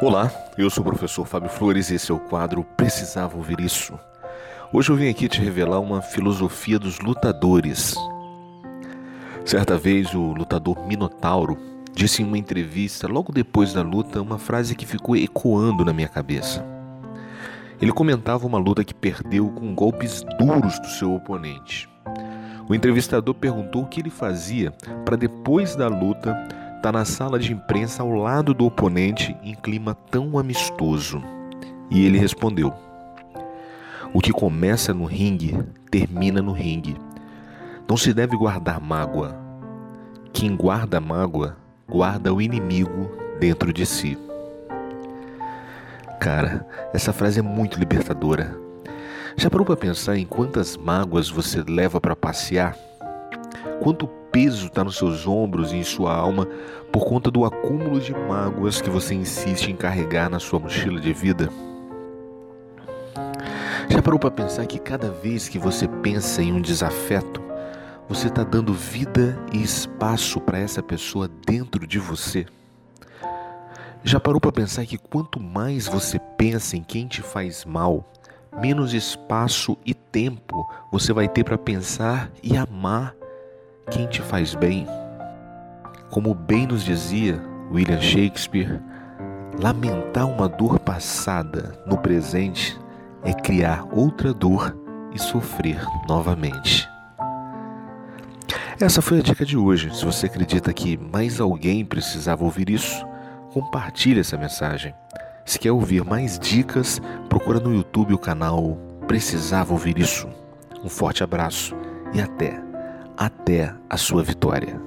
Olá, eu sou o professor Fábio Flores e esse é o quadro Precisava Ouvir Isso. Hoje eu vim aqui te revelar uma filosofia dos lutadores. Certa vez o lutador Minotauro disse em uma entrevista, logo depois da luta, uma frase que ficou ecoando na minha cabeça. Ele comentava uma luta que perdeu com golpes duros do seu oponente. O entrevistador perguntou o que ele fazia para depois da luta estar tá na sala de imprensa ao lado do oponente em clima tão amistoso. E ele respondeu: O que começa no ringue termina no ringue. Não se deve guardar mágoa. Quem guarda mágoa guarda o inimigo dentro de si. Cara, essa frase é muito libertadora. Já parou para pensar em quantas mágoas você leva para passear? Quanto peso está nos seus ombros e em sua alma por conta do acúmulo de mágoas que você insiste em carregar na sua mochila de vida? Já parou para pensar que cada vez que você pensa em um desafeto, você está dando vida e espaço para essa pessoa dentro de você? Já parou para pensar que quanto mais você pensa em quem te faz mal, menos espaço e tempo você vai ter para pensar e amar quem te faz bem? Como bem nos dizia William Shakespeare, lamentar uma dor passada no presente é criar outra dor e sofrer novamente. Essa foi a dica de hoje. Se você acredita que mais alguém precisava ouvir isso, compartilhe essa mensagem. Se quer ouvir mais dicas, procura no YouTube o canal Precisava Ouvir Isso. Um forte abraço e até, até a sua vitória.